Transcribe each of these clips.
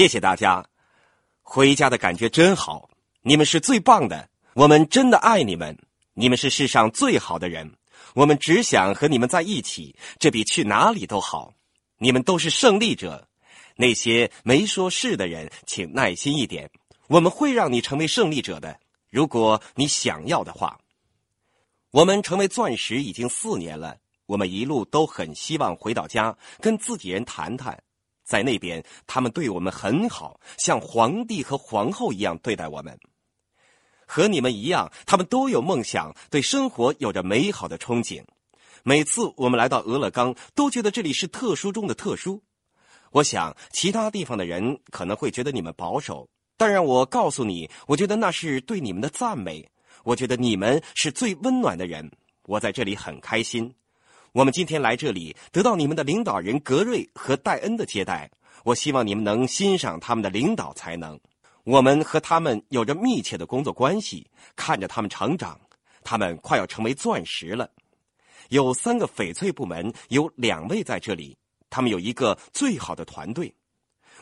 谢谢大家，回家的感觉真好，你们是最棒的，我们真的爱你们，你们是世上最好的人，我们只想和你们在一起，这比去哪里都好。你们都是胜利者，那些没说是的人，请耐心一点，我们会让你成为胜利者的，如果你想要的话。我们成为钻石已经四年了，我们一路都很希望回到家跟自己人谈谈。在那边，他们对我们很好，像皇帝和皇后一样对待我们。和你们一样，他们都有梦想，对生活有着美好的憧憬。每次我们来到俄勒冈，都觉得这里是特殊中的特殊。我想，其他地方的人可能会觉得你们保守，但让我告诉你，我觉得那是对你们的赞美。我觉得你们是最温暖的人，我在这里很开心。我们今天来这里，得到你们的领导人格瑞和戴恩的接待。我希望你们能欣赏他们的领导才能。我们和他们有着密切的工作关系，看着他们成长，他们快要成为钻石了。有三个翡翠部门，有两位在这里，他们有一个最好的团队。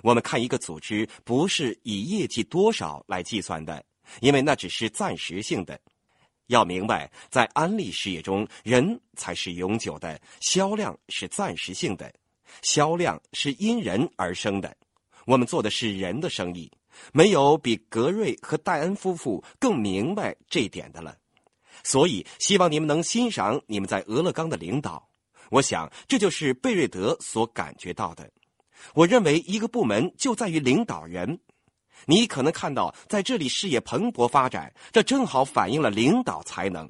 我们看一个组织，不是以业绩多少来计算的，因为那只是暂时性的。要明白，在安利事业中，人才是永久的，销量是暂时性的，销量是因人而生的。我们做的是人的生意，没有比格瑞和戴恩夫妇更明白这一点的了。所以，希望你们能欣赏你们在俄勒冈的领导。我想，这就是贝瑞德所感觉到的。我认为，一个部门就在于领导人。你可能看到在这里事业蓬勃发展，这正好反映了领导才能。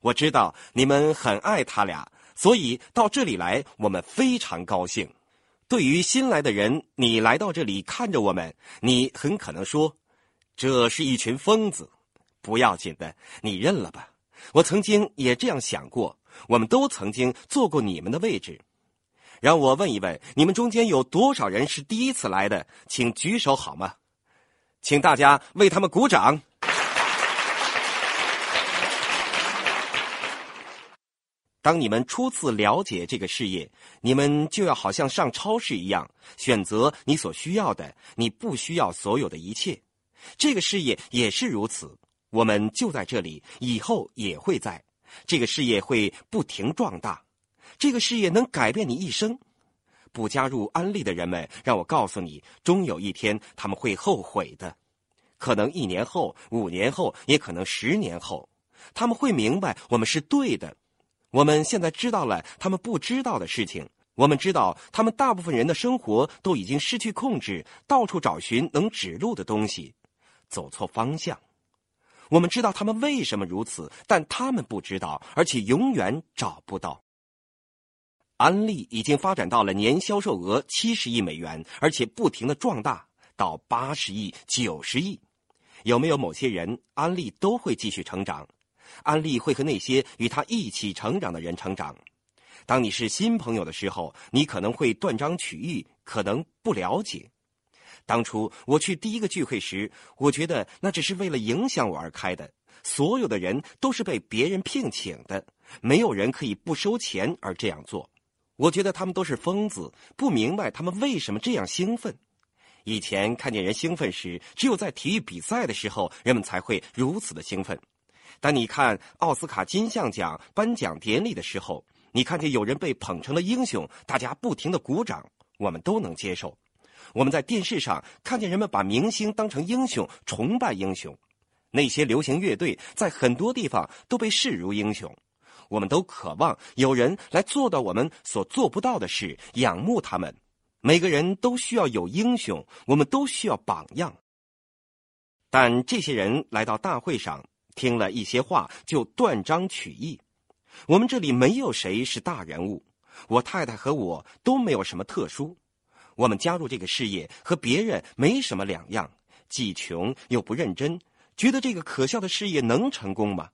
我知道你们很爱他俩，所以到这里来，我们非常高兴。对于新来的人，你来到这里看着我们，你很可能说：“这是一群疯子。”不要紧的，你认了吧。我曾经也这样想过，我们都曾经坐过你们的位置。让我问一问，你们中间有多少人是第一次来的？请举手好吗？请大家为他们鼓掌。当你们初次了解这个事业，你们就要好像上超市一样，选择你所需要的，你不需要所有的一切。这个事业也是如此。我们就在这里，以后也会在。这个事业会不停壮大，这个事业能改变你一生。不加入安利的人们，让我告诉你，终有一天他们会后悔的。可能一年后、五年后，也可能十年后，他们会明白我们是对的。我们现在知道了他们不知道的事情。我们知道他们大部分人的生活都已经失去控制，到处找寻能指路的东西，走错方向。我们知道他们为什么如此，但他们不知道，而且永远找不到。安利已经发展到了年销售额七十亿美元，而且不停的壮大到八十亿、九十亿。有没有某些人，安利都会继续成长？安利会和那些与他一起成长的人成长。当你是新朋友的时候，你可能会断章取义，可能不了解。当初我去第一个聚会时，我觉得那只是为了影响我而开的。所有的人都是被别人聘请的，没有人可以不收钱而这样做。我觉得他们都是疯子，不明白他们为什么这样兴奋。以前看见人兴奋时，只有在体育比赛的时候，人们才会如此的兴奋。当你看奥斯卡金像奖颁奖典礼的时候，你看见有人被捧成了英雄，大家不停的鼓掌，我们都能接受。我们在电视上看见人们把明星当成英雄，崇拜英雄。那些流行乐队在很多地方都被视如英雄。我们都渴望有人来做到我们所做不到的事，仰慕他们。每个人都需要有英雄，我们都需要榜样。但这些人来到大会上，听了一些话就断章取义。我们这里没有谁是大人物，我太太和我都没有什么特殊。我们加入这个事业和别人没什么两样，既穷又不认真，觉得这个可笑的事业能成功吗？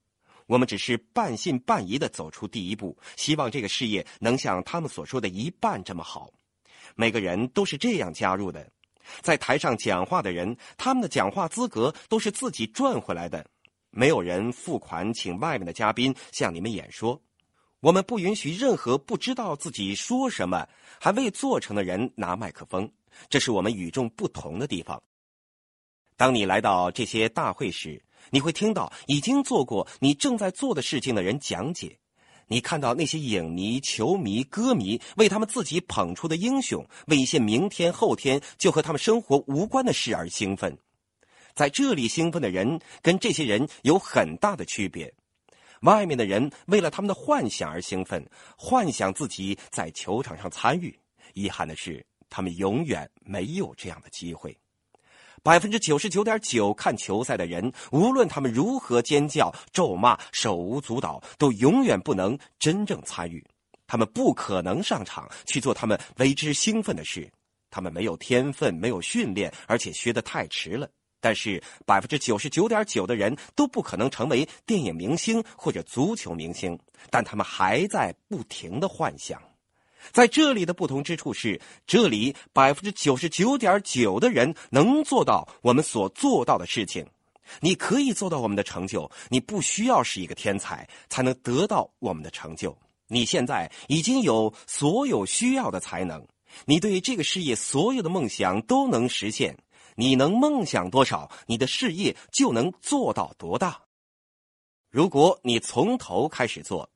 我们只是半信半疑的走出第一步，希望这个事业能像他们所说的一半这么好。每个人都是这样加入的，在台上讲话的人，他们的讲话资格都是自己赚回来的，没有人付款请外面的嘉宾向你们演说。我们不允许任何不知道自己说什么还未做成的人拿麦克风，这是我们与众不同的地方。当你来到这些大会时，你会听到已经做过你正在做的事情的人讲解。你看到那些影迷、球迷、歌迷为他们自己捧出的英雄，为一些明天、后天就和他们生活无关的事而兴奋。在这里兴奋的人跟这些人有很大的区别。外面的人为了他们的幻想而兴奋，幻想自己在球场上参与。遗憾的是，他们永远没有这样的机会。百分之九十九点九看球赛的人，无论他们如何尖叫、咒骂、手舞足蹈，都永远不能真正参与。他们不可能上场去做他们为之兴奋的事。他们没有天分，没有训练，而且学得太迟了。但是，百分之九十九点九的人都不可能成为电影明星或者足球明星，但他们还在不停的幻想。在这里的不同之处是，这里百分之九十九点九的人能做到我们所做到的事情。你可以做到我们的成就，你不需要是一个天才才能得到我们的成就。你现在已经有所有需要的才能，你对这个事业所有的梦想都能实现。你能梦想多少，你的事业就能做到多大。如果你从头开始做。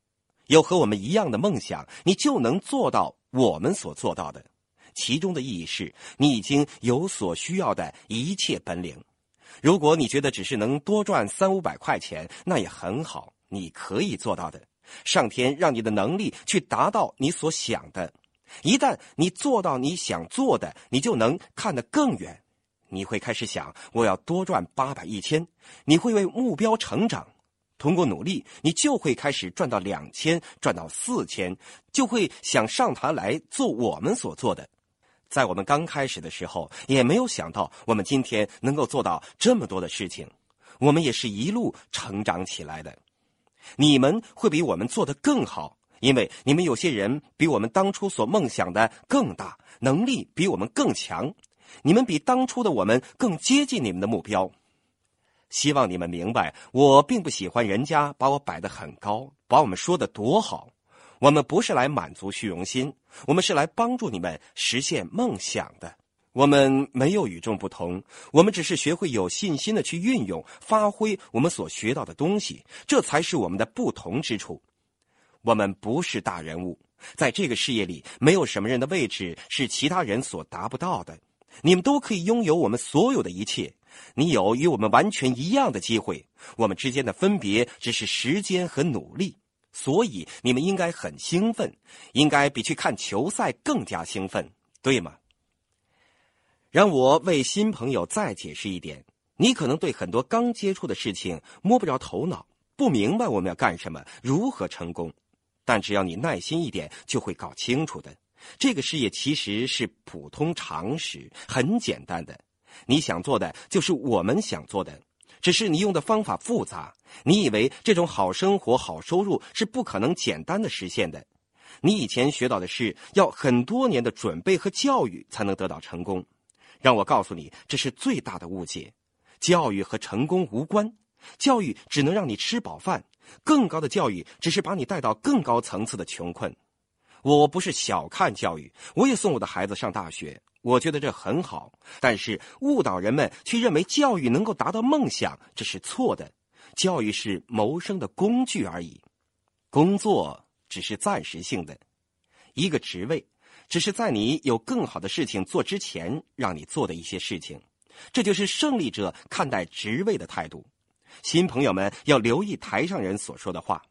有和我们一样的梦想，你就能做到我们所做到的。其中的意义是你已经有所需要的一切本领。如果你觉得只是能多赚三五百块钱，那也很好，你可以做到的。上天让你的能力去达到你所想的。一旦你做到你想做的，你就能看得更远。你会开始想，我要多赚八百一千。你会为目标成长。通过努力，你就会开始赚到两千，赚到四千，就会想上台来做我们所做的。在我们刚开始的时候，也没有想到我们今天能够做到这么多的事情。我们也是一路成长起来的。你们会比我们做得更好，因为你们有些人比我们当初所梦想的更大，能力比我们更强。你们比当初的我们更接近你们的目标。希望你们明白，我并不喜欢人家把我摆得很高，把我们说的多好。我们不是来满足虚荣心，我们是来帮助你们实现梦想的。我们没有与众不同，我们只是学会有信心的去运用、发挥我们所学到的东西，这才是我们的不同之处。我们不是大人物，在这个事业里，没有什么人的位置是其他人所达不到的。你们都可以拥有我们所有的一切。你有与我们完全一样的机会，我们之间的分别只是时间和努力，所以你们应该很兴奋，应该比去看球赛更加兴奋，对吗？让我为新朋友再解释一点：你可能对很多刚接触的事情摸不着头脑，不明白我们要干什么，如何成功，但只要你耐心一点，就会搞清楚的。这个事业其实是普通常识，很简单的。你想做的就是我们想做的，只是你用的方法复杂。你以为这种好生活、好收入是不可能简单的实现的。你以前学到的是要很多年的准备和教育才能得到成功。让我告诉你，这是最大的误解。教育和成功无关，教育只能让你吃饱饭，更高的教育只是把你带到更高层次的穷困。我不是小看教育，我也送我的孩子上大学。我觉得这很好，但是误导人们去认为教育能够达到梦想，这是错的。教育是谋生的工具而已，工作只是暂时性的，一个职位只是在你有更好的事情做之前让你做的一些事情。这就是胜利者看待职位的态度。新朋友们要留意台上人所说的话。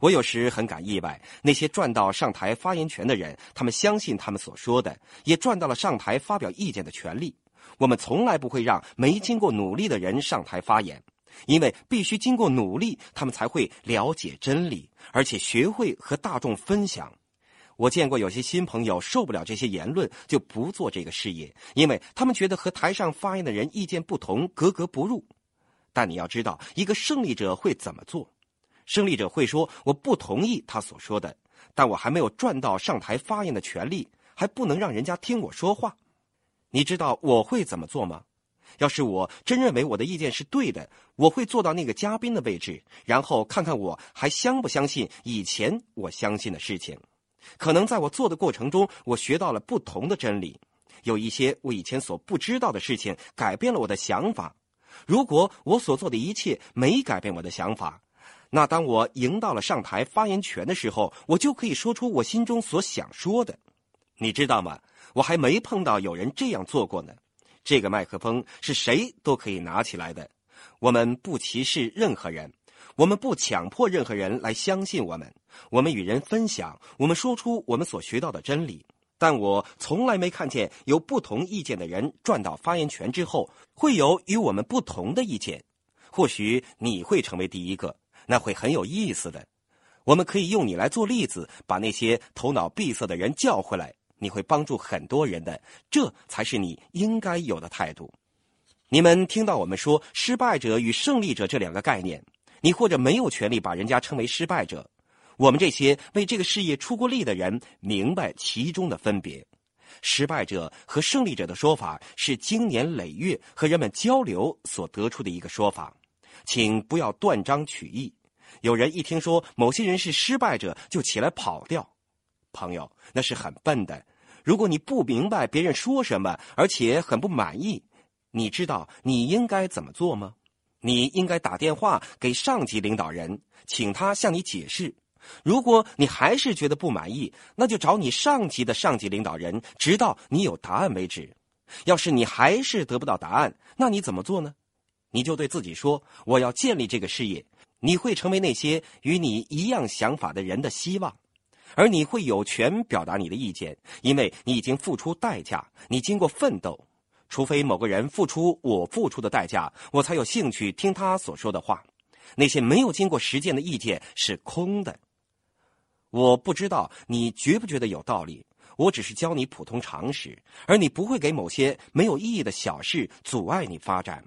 我有时很感意外，那些赚到上台发言权的人，他们相信他们所说的，也赚到了上台发表意见的权利。我们从来不会让没经过努力的人上台发言，因为必须经过努力，他们才会了解真理，而且学会和大众分享。我见过有些新朋友受不了这些言论，就不做这个事业，因为他们觉得和台上发言的人意见不同，格格不入。但你要知道，一个胜利者会怎么做。胜利者会说：“我不同意他所说的，但我还没有赚到上台发言的权利，还不能让人家听我说话。你知道我会怎么做吗？要是我真认为我的意见是对的，我会坐到那个嘉宾的位置，然后看看我还相不相信以前我相信的事情。可能在我做的过程中，我学到了不同的真理。有一些我以前所不知道的事情改变了我的想法。如果我所做的一切没改变我的想法，那当我赢到了上台发言权的时候，我就可以说出我心中所想说的。你知道吗？我还没碰到有人这样做过呢。这个麦克风是谁都可以拿起来的。我们不歧视任何人，我们不强迫任何人来相信我们。我们与人分享，我们说出我们所学到的真理。但我从来没看见有不同意见的人赚到发言权之后，会有与我们不同的意见。或许你会成为第一个，那会很有意思的。我们可以用你来做例子，把那些头脑闭塞的人叫回来。你会帮助很多人的，这才是你应该有的态度。你们听到我们说“失败者”与“胜利者”这两个概念，你或者没有权利把人家称为失败者。我们这些为这个事业出过力的人，明白其中的分别。失败者和胜利者的说法是经年累月和人们交流所得出的一个说法，请不要断章取义。有人一听说某些人是失败者，就起来跑掉。朋友，那是很笨的。如果你不明白别人说什么，而且很不满意，你知道你应该怎么做吗？你应该打电话给上级领导人，请他向你解释。如果你还是觉得不满意，那就找你上级的上级领导人，直到你有答案为止。要是你还是得不到答案，那你怎么做呢？你就对自己说：“我要建立这个事业。”你会成为那些与你一样想法的人的希望，而你会有权表达你的意见，因为你已经付出代价，你经过奋斗。除非某个人付出我付出的代价，我才有兴趣听他所说的话。那些没有经过实践的意见是空的。我不知道你觉不觉得有道理，我只是教你普通常识，而你不会给某些没有意义的小事阻碍你发展。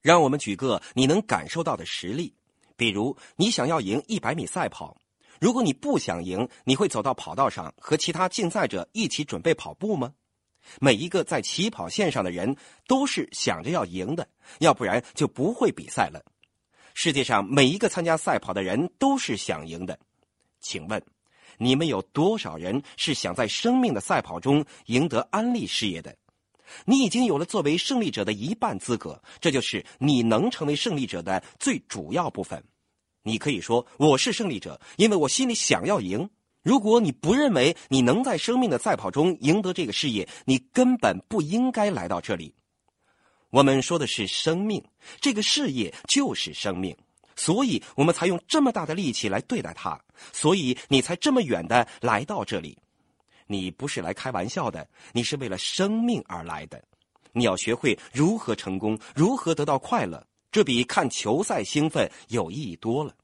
让我们举个你能感受到的实例，比如你想要赢一百米赛跑，如果你不想赢，你会走到跑道上和其他竞赛者一起准备跑步吗？每一个在起跑线上的人都是想着要赢的，要不然就不会比赛了。世界上每一个参加赛跑的人都是想赢的。请问，你们有多少人是想在生命的赛跑中赢得安利事业的？你已经有了作为胜利者的一半资格，这就是你能成为胜利者的最主要部分。你可以说我是胜利者，因为我心里想要赢。如果你不认为你能在生命的赛跑中赢得这个事业，你根本不应该来到这里。我们说的是生命，这个事业就是生命。所以我们才用这么大的力气来对待它，所以你才这么远的来到这里。你不是来开玩笑的，你是为了生命而来的。你要学会如何成功，如何得到快乐，这比看球赛兴奋有意义多了。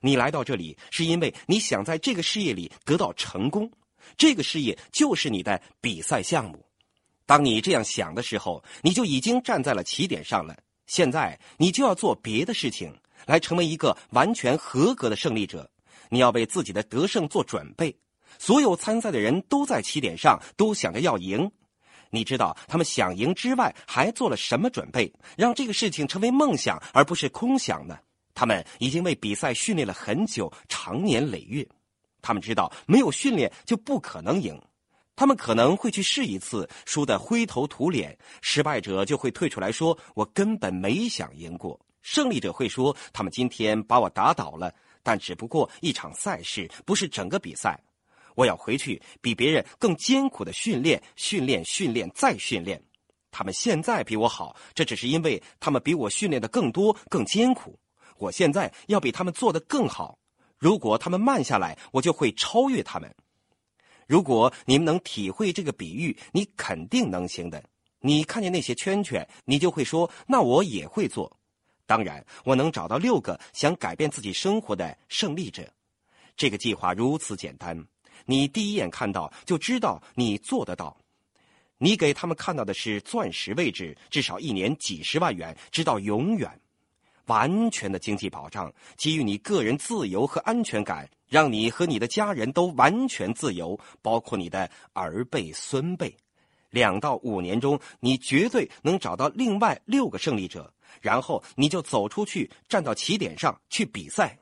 你来到这里是因为你想在这个事业里得到成功，这个事业就是你的比赛项目。当你这样想的时候，你就已经站在了起点上了。现在你就要做别的事情。来成为一个完全合格的胜利者，你要为自己的得胜做准备。所有参赛的人都在起点上，都想着要赢。你知道他们想赢之外还做了什么准备，让这个事情成为梦想而不是空想呢？他们已经为比赛训练了很久，长年累月。他们知道没有训练就不可能赢。他们可能会去试一次，输得灰头土脸。失败者就会退出来说：“我根本没想赢过。”胜利者会说：“他们今天把我打倒了，但只不过一场赛事，不是整个比赛。我要回去比别人更艰苦的训练，训练，训练，再训练。他们现在比我好，这只是因为他们比我训练的更多、更艰苦。我现在要比他们做得更好。如果他们慢下来，我就会超越他们。如果你们能体会这个比喻，你肯定能行的。你看见那些圈圈，你就会说：那我也会做。”当然，我能找到六个想改变自己生活的胜利者。这个计划如此简单，你第一眼看到就知道你做得到。你给他们看到的是钻石位置，至少一年几十万元，直到永远，完全的经济保障，给予你个人自由和安全感，让你和你的家人都完全自由，包括你的儿辈孙辈。两到五年中，你绝对能找到另外六个胜利者。然后你就走出去，站到起点上去比赛。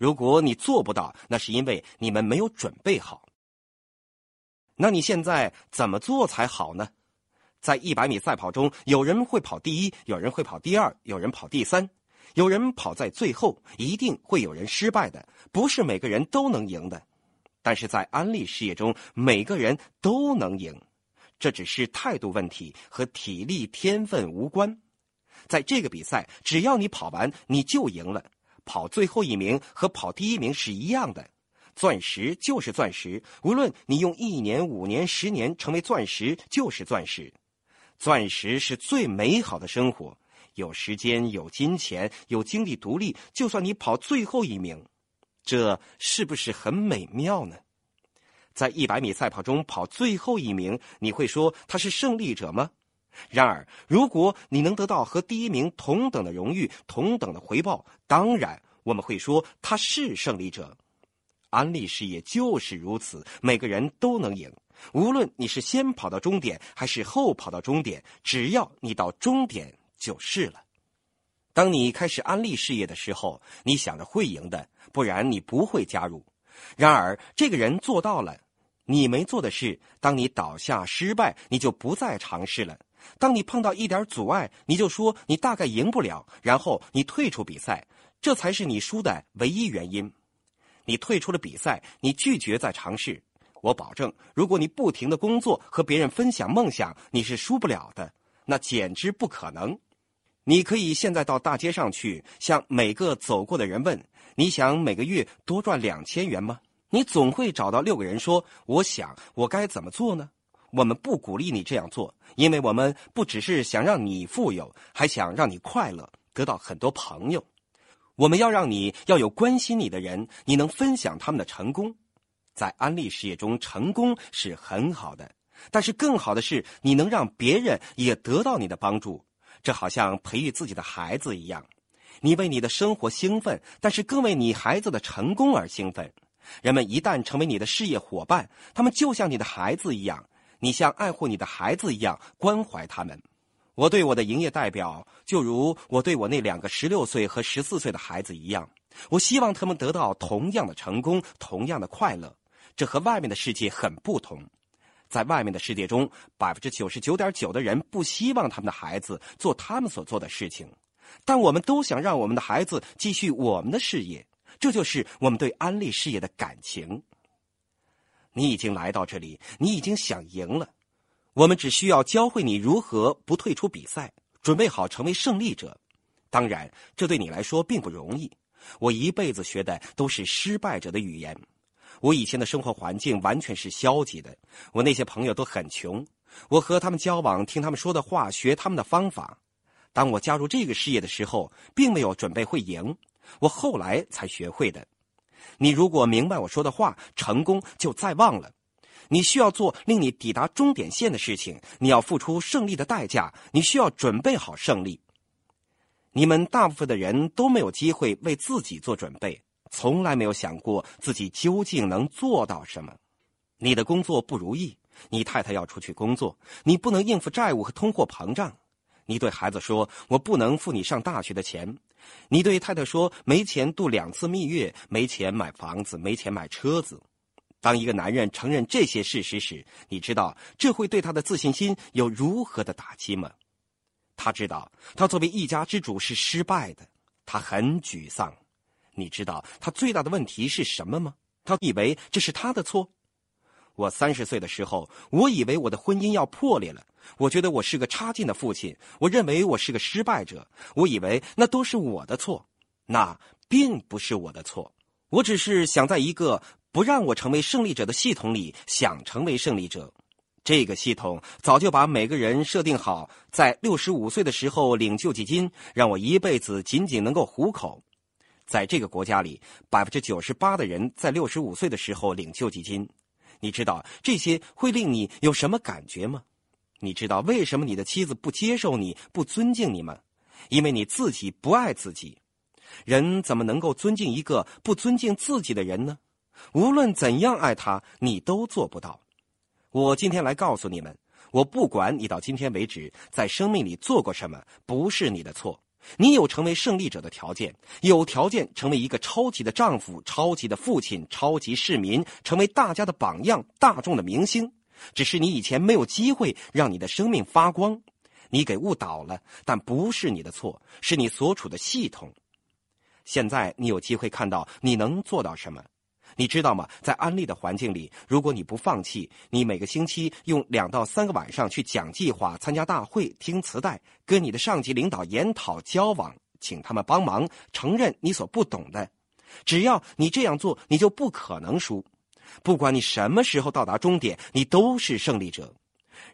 如果你做不到，那是因为你们没有准备好。那你现在怎么做才好呢？在一百米赛跑中，有人会跑第一，有人会跑第二，有人跑第三，有人跑在最后，一定会有人失败的，不是每个人都能赢的。但是在安利事业中，每个人都能赢，这只是态度问题，和体力天分无关。在这个比赛，只要你跑完，你就赢了。跑最后一名和跑第一名是一样的，钻石就是钻石，无论你用一年、五年、十年成为钻石，就是钻石。钻石是最美好的生活，有时间、有金钱、有精力独立，就算你跑最后一名。这是不是很美妙呢？在一百米赛跑中跑最后一名，你会说他是胜利者吗？然而，如果你能得到和第一名同等的荣誉、同等的回报，当然我们会说他是胜利者。安利事业就是如此，每个人都能赢，无论你是先跑到终点还是后跑到终点，只要你到终点就是了。当你开始安利事业的时候，你想着会赢的。不然你不会加入。然而这个人做到了，你没做的事：当你倒下失败，你就不再尝试了；当你碰到一点阻碍，你就说你大概赢不了，然后你退出比赛。这才是你输的唯一原因。你退出了比赛，你拒绝再尝试。我保证，如果你不停的工作和别人分享梦想，你是输不了的。那简直不可能。你可以现在到大街上去，向每个走过的人问。你想每个月多赚两千元吗？你总会找到六个人说：“我想，我该怎么做呢？”我们不鼓励你这样做，因为我们不只是想让你富有，还想让你快乐，得到很多朋友。我们要让你要有关心你的人，你能分享他们的成功。在安利事业中，成功是很好的，但是更好的是你能让别人也得到你的帮助。这好像培育自己的孩子一样。你为你的生活兴奋，但是更为你孩子的成功而兴奋。人们一旦成为你的事业伙伴，他们就像你的孩子一样，你像爱护你的孩子一样关怀他们。我对我的营业代表，就如我对我那两个十六岁和十四岁的孩子一样。我希望他们得到同样的成功，同样的快乐。这和外面的世界很不同。在外面的世界中，百分之九十九点九的人不希望他们的孩子做他们所做的事情。但我们都想让我们的孩子继续我们的事业，这就是我们对安利事业的感情。你已经来到这里，你已经想赢了，我们只需要教会你如何不退出比赛，准备好成为胜利者。当然，这对你来说并不容易。我一辈子学的都是失败者的语言。我以前的生活环境完全是消极的，我那些朋友都很穷，我和他们交往，听他们说的话，学他们的方法。当我加入这个事业的时候，并没有准备会赢，我后来才学会的。你如果明白我说的话，成功就在望了。你需要做令你抵达终点线的事情，你要付出胜利的代价，你需要准备好胜利。你们大部分的人都没有机会为自己做准备，从来没有想过自己究竟能做到什么。你的工作不如意，你太太要出去工作，你不能应付债务和通货膨胀。你对孩子说：“我不能付你上大学的钱。”你对太太说：“没钱度两次蜜月，没钱买房子，没钱买车子。”当一个男人承认这些事实时，你知道这会对他的自信心有如何的打击吗？他知道他作为一家之主是失败的，他很沮丧。你知道他最大的问题是什么吗？他以为这是他的错。我三十岁的时候，我以为我的婚姻要破裂了。我觉得我是个差劲的父亲，我认为我是个失败者，我以为那都是我的错，那并不是我的错，我只是想在一个不让我成为胜利者的系统里想成为胜利者。这个系统早就把每个人设定好，在六十五岁的时候领救济金，让我一辈子仅仅能够糊口。在这个国家里，百分之九十八的人在六十五岁的时候领救济金。你知道这些会令你有什么感觉吗？你知道为什么你的妻子不接受你、不尊敬你吗？因为你自己不爱自己。人怎么能够尊敬一个不尊敬自己的人呢？无论怎样爱他，你都做不到。我今天来告诉你们，我不管你到今天为止在生命里做过什么，不是你的错。你有成为胜利者的条件，有条件成为一个超级的丈夫、超级的父亲、超级市民，成为大家的榜样、大众的明星。只是你以前没有机会让你的生命发光，你给误导了。但不是你的错，是你所处的系统。现在你有机会看到你能做到什么。你知道吗？在安利的环境里，如果你不放弃，你每个星期用两到三个晚上去讲计划、参加大会、听磁带、跟你的上级领导研讨、交往，请他们帮忙承认你所不懂的。只要你这样做，你就不可能输。不管你什么时候到达终点，你都是胜利者。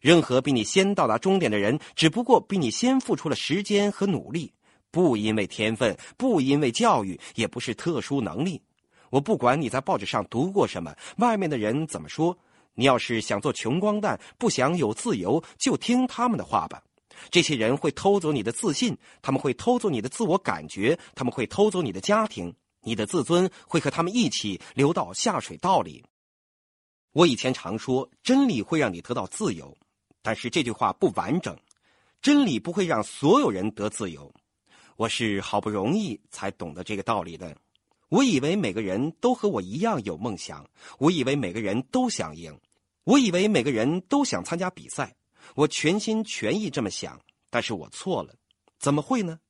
任何比你先到达终点的人，只不过比你先付出了时间和努力，不因为天分，不因为教育，也不是特殊能力。我不管你在报纸上读过什么，外面的人怎么说。你要是想做穷光蛋，不想有自由，就听他们的话吧。这些人会偷走你的自信，他们会偷走你的自我感觉，他们会偷走你的家庭，你的自尊会和他们一起流到下水道里。我以前常说，真理会让你得到自由，但是这句话不完整。真理不会让所有人得自由。我是好不容易才懂得这个道理的。我以为每个人都和我一样有梦想，我以为每个人都想赢，我以为每个人都想参加比赛，我全心全意这么想，但是我错了，怎么会呢？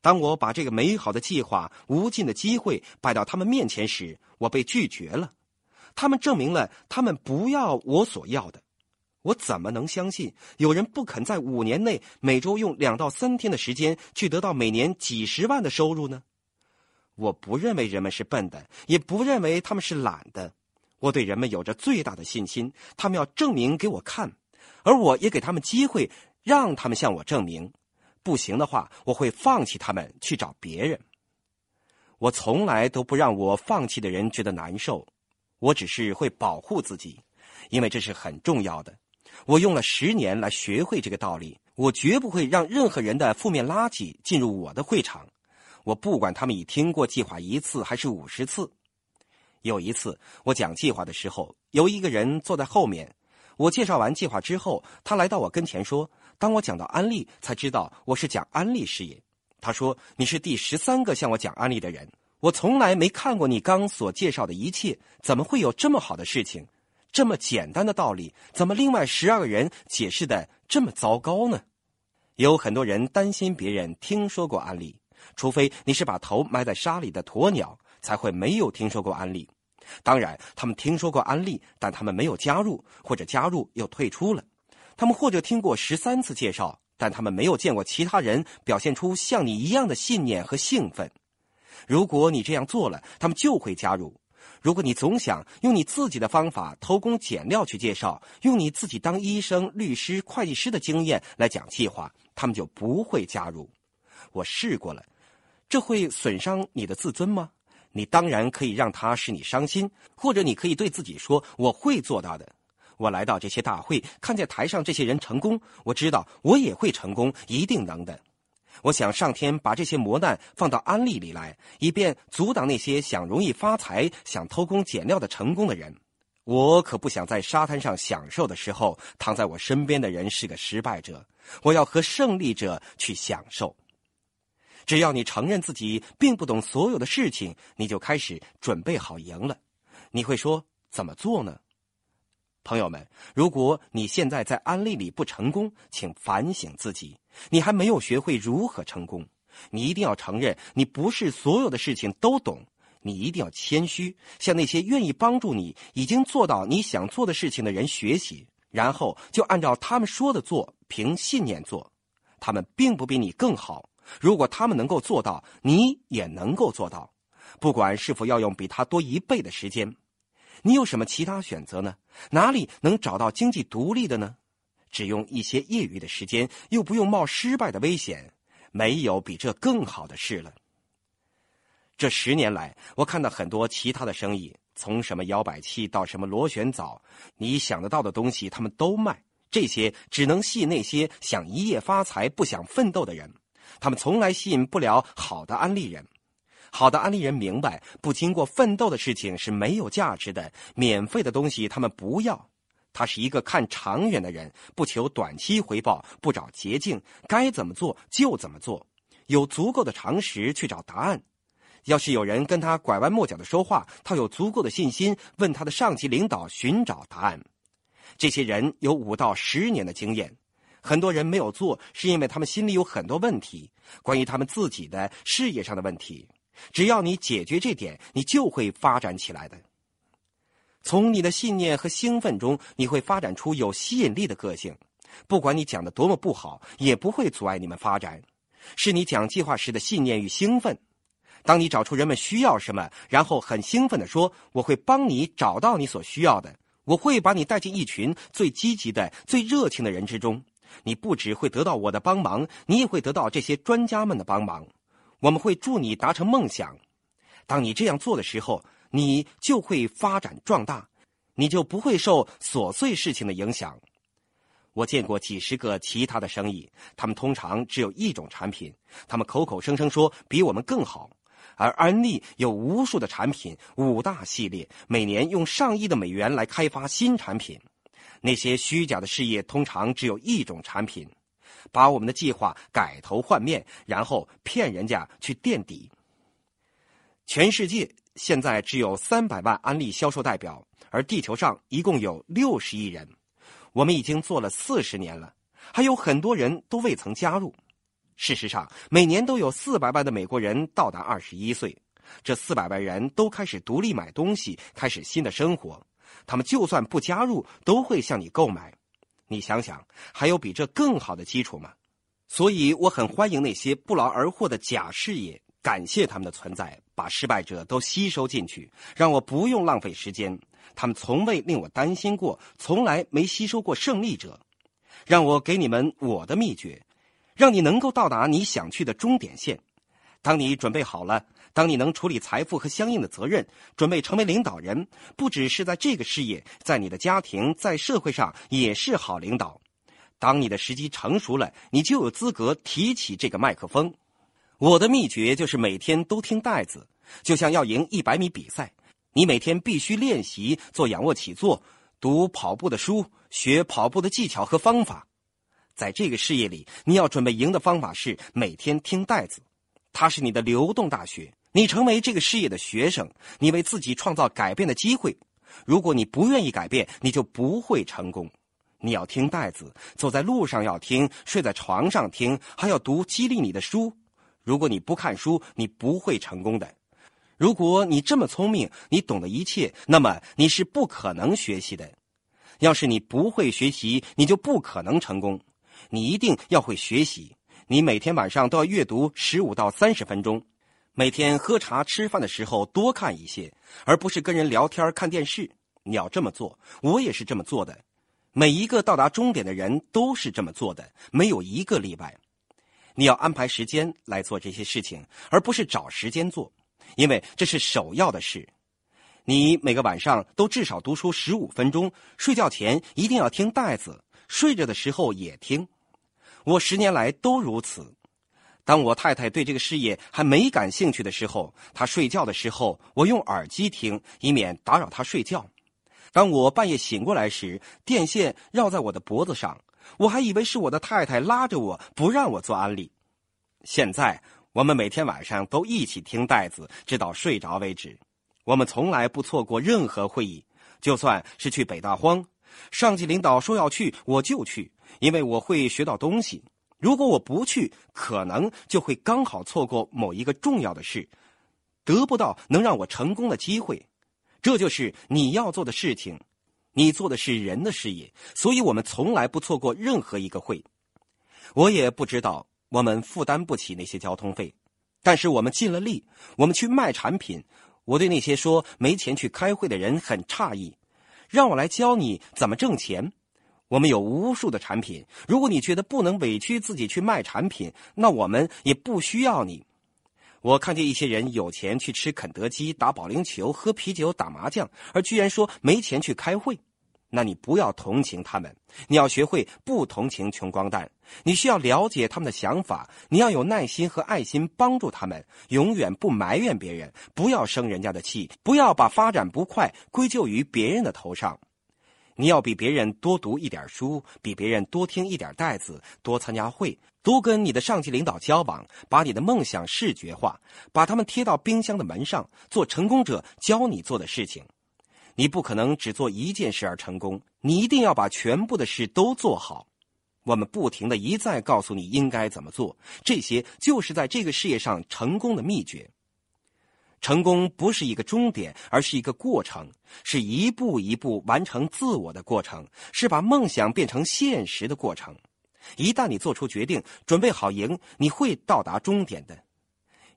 当我把这个美好的计划、无尽的机会摆到他们面前时，我被拒绝了。他们证明了他们不要我所要的，我怎么能相信有人不肯在五年内每周用两到三天的时间去得到每年几十万的收入呢？我不认为人们是笨的，也不认为他们是懒的。我对人们有着最大的信心，他们要证明给我看，而我也给他们机会，让他们向我证明。不行的话，我会放弃他们，去找别人。我从来都不让我放弃的人觉得难受，我只是会保护自己，因为这是很重要的。我用了十年来学会这个道理，我绝不会让任何人的负面垃圾进入我的会场。我不管他们已听过计划一次还是五十次。有一次我讲计划的时候，有一个人坐在后面。我介绍完计划之后，他来到我跟前说：“当我讲到安利，才知道我是讲安利事业。”他说：“你是第十三个向我讲安利的人，我从来没看过你刚所介绍的一切，怎么会有这么好的事情？这么简单的道理，怎么另外十二个人解释的这么糟糕呢？”有很多人担心别人听说过安利。除非你是把头埋在沙里的鸵鸟，才会没有听说过安利。当然，他们听说过安利，但他们没有加入，或者加入又退出了。他们或者听过十三次介绍，但他们没有见过其他人表现出像你一样的信念和兴奋。如果你这样做了，他们就会加入。如果你总想用你自己的方法偷工减料去介绍，用你自己当医生、律师、会计师的经验来讲计划，他们就不会加入。我试过了。这会损伤你的自尊吗？你当然可以让他使你伤心，或者你可以对自己说：“我会做到的。”我来到这些大会，看见台上这些人成功，我知道我也会成功，一定能的。我想上天把这些磨难放到安利里来，以便阻挡那些想容易发财、想偷工减料的成功的人。我可不想在沙滩上享受的时候，躺在我身边的人是个失败者。我要和胜利者去享受。只要你承认自己并不懂所有的事情，你就开始准备好赢了。你会说怎么做呢？朋友们，如果你现在在安利里不成功，请反省自己，你还没有学会如何成功。你一定要承认，你不是所有的事情都懂。你一定要谦虚，向那些愿意帮助你、已经做到你想做的事情的人学习，然后就按照他们说的做，凭信念做。他们并不比你更好。如果他们能够做到，你也能够做到，不管是否要用比他多一倍的时间，你有什么其他选择呢？哪里能找到经济独立的呢？只用一些业余的时间，又不用冒失败的危险，没有比这更好的事了。这十年来，我看到很多其他的生意，从什么摇摆器到什么螺旋藻，你想得到的东西，他们都卖。这些只能吸引那些想一夜发财、不想奋斗的人。他们从来吸引不了好的安利人，好的安利人明白，不经过奋斗的事情是没有价值的，免费的东西他们不要。他是一个看长远的人，不求短期回报，不找捷径，该怎么做就怎么做，有足够的常识去找答案。要是有人跟他拐弯抹角的说话，他有足够的信心问他的上级领导寻找答案。这些人有五到十年的经验，很多人没有做，是因为他们心里有很多问题，关于他们自己的事业上的问题。只要你解决这点，你就会发展起来的。从你的信念和兴奋中，你会发展出有吸引力的个性。不管你讲的多么不好，也不会阻碍你们发展。是你讲计划时的信念与兴奋。当你找出人们需要什么，然后很兴奋地说：“我会帮你找到你所需要的，我会把你带进一群最积极的、最热情的人之中。你不只会得到我的帮忙，你也会得到这些专家们的帮忙。我们会助你达成梦想。当你这样做的时候，你就会发展壮大，你就不会受琐碎事情的影响。”我见过几十个其他的生意，他们通常只有一种产品，他们口口声声说比我们更好。而安利有无数的产品，五大系列，每年用上亿的美元来开发新产品。那些虚假的事业通常只有一种产品，把我们的计划改头换面，然后骗人家去垫底。全世界现在只有三百万安利销售代表，而地球上一共有六十亿人。我们已经做了四十年了，还有很多人都未曾加入。事实上，每年都有四百万的美国人到达二十一岁，这四百万人都开始独立买东西，开始新的生活。他们就算不加入，都会向你购买。你想想，还有比这更好的基础吗？所以，我很欢迎那些不劳而获的假事业，感谢他们的存在，把失败者都吸收进去，让我不用浪费时间。他们从未令我担心过，从来没吸收过胜利者。让我给你们我的秘诀。让你能够到达你想去的终点线。当你准备好了，当你能处理财富和相应的责任，准备成为领导人，不只是在这个事业，在你的家庭，在社会上也是好领导。当你的时机成熟了，你就有资格提起这个麦克风。我的秘诀就是每天都听袋子，就像要赢一百米比赛，你每天必须练习做仰卧起坐，读跑步的书，学跑步的技巧和方法。在这个事业里，你要准备赢的方法是每天听袋子，它是你的流动大学。你成为这个事业的学生，你为自己创造改变的机会。如果你不愿意改变，你就不会成功。你要听袋子，走在路上要听，睡在床上听，还要读激励你的书。如果你不看书，你不会成功的。如果你这么聪明，你懂得一切，那么你是不可能学习的。要是你不会学习，你就不可能成功。你一定要会学习，你每天晚上都要阅读十五到三十分钟，每天喝茶吃饭的时候多看一些，而不是跟人聊天看电视。你要这么做，我也是这么做的，每一个到达终点的人都是这么做的，没有一个例外。你要安排时间来做这些事情，而不是找时间做，因为这是首要的事。你每个晚上都至少读书十五分钟，睡觉前一定要听袋子。睡着的时候也听，我十年来都如此。当我太太对这个事业还没感兴趣的时候，她睡觉的时候，我用耳机听，以免打扰她睡觉。当我半夜醒过来时，电线绕在我的脖子上，我还以为是我的太太拉着我不让我做安利。现在我们每天晚上都一起听袋子，直到睡着为止。我们从来不错过任何会议，就算是去北大荒。上级领导说要去，我就去，因为我会学到东西。如果我不去，可能就会刚好错过某一个重要的事，得不到能让我成功的机会。这就是你要做的事情。你做的是人的事业，所以我们从来不错过任何一个会。我也不知道我们负担不起那些交通费，但是我们尽了力，我们去卖产品。我对那些说没钱去开会的人很诧异。让我来教你怎么挣钱。我们有无数的产品。如果你觉得不能委屈自己去卖产品，那我们也不需要你。我看见一些人有钱去吃肯德基、打保龄球、喝啤酒、打麻将，而居然说没钱去开会。那你不要同情他们，你要学会不同情穷光蛋。你需要了解他们的想法，你要有耐心和爱心帮助他们，永远不埋怨别人，不要生人家的气，不要把发展不快归咎于别人的头上。你要比别人多读一点书，比别人多听一点带子，多参加会，多跟你的上级领导交往，把你的梦想视觉化，把他们贴到冰箱的门上，做成功者教你做的事情。你不可能只做一件事而成功，你一定要把全部的事都做好。我们不停的一再告诉你应该怎么做，这些就是在这个事业上成功的秘诀。成功不是一个终点，而是一个过程，是一步一步完成自我的过程，是把梦想变成现实的过程。一旦你做出决定，准备好赢，你会到达终点的。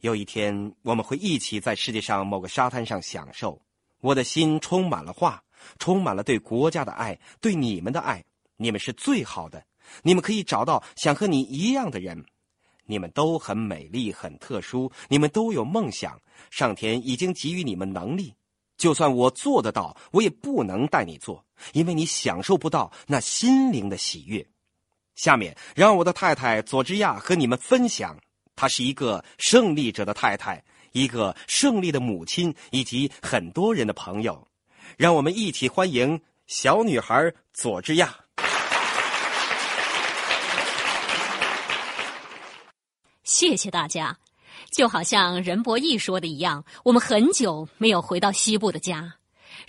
有一天，我们会一起在世界上某个沙滩上享受。我的心充满了话，充满了对国家的爱，对你们的爱。你们是最好的。你们可以找到想和你一样的人，你们都很美丽、很特殊，你们都有梦想。上天已经给予你们能力，就算我做得到，我也不能带你做，因为你享受不到那心灵的喜悦。下面，让我的太太佐治亚和你们分享，她是一个胜利者的太太，一个胜利的母亲，以及很多人的朋友。让我们一起欢迎小女孩佐治亚。谢谢大家，就好像任博义说的一样，我们很久没有回到西部的家。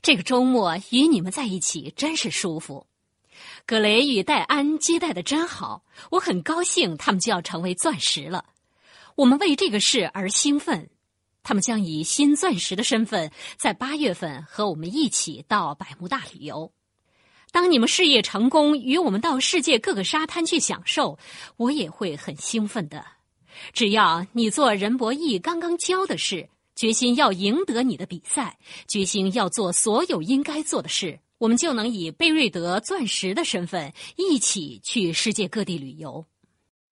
这个周末与你们在一起真是舒服。葛雷与戴安接待的真好，我很高兴他们就要成为钻石了。我们为这个事而兴奋。他们将以新钻石的身份在八月份和我们一起到百慕大旅游。当你们事业成功，与我们到世界各个沙滩去享受，我也会很兴奋的。只要你做任博义刚刚教的事，决心要赢得你的比赛，决心要做所有应该做的事，我们就能以贝瑞德钻石的身份一起去世界各地旅游。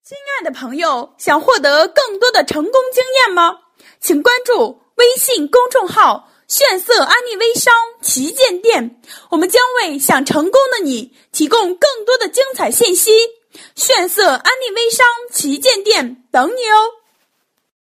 亲爱的朋友，想获得更多的成功经验吗？请关注微信公众号“炫色安利微商旗舰店”，我们将为想成功的你提供更多的精彩信息。炫色安利微商旗舰店等你哦。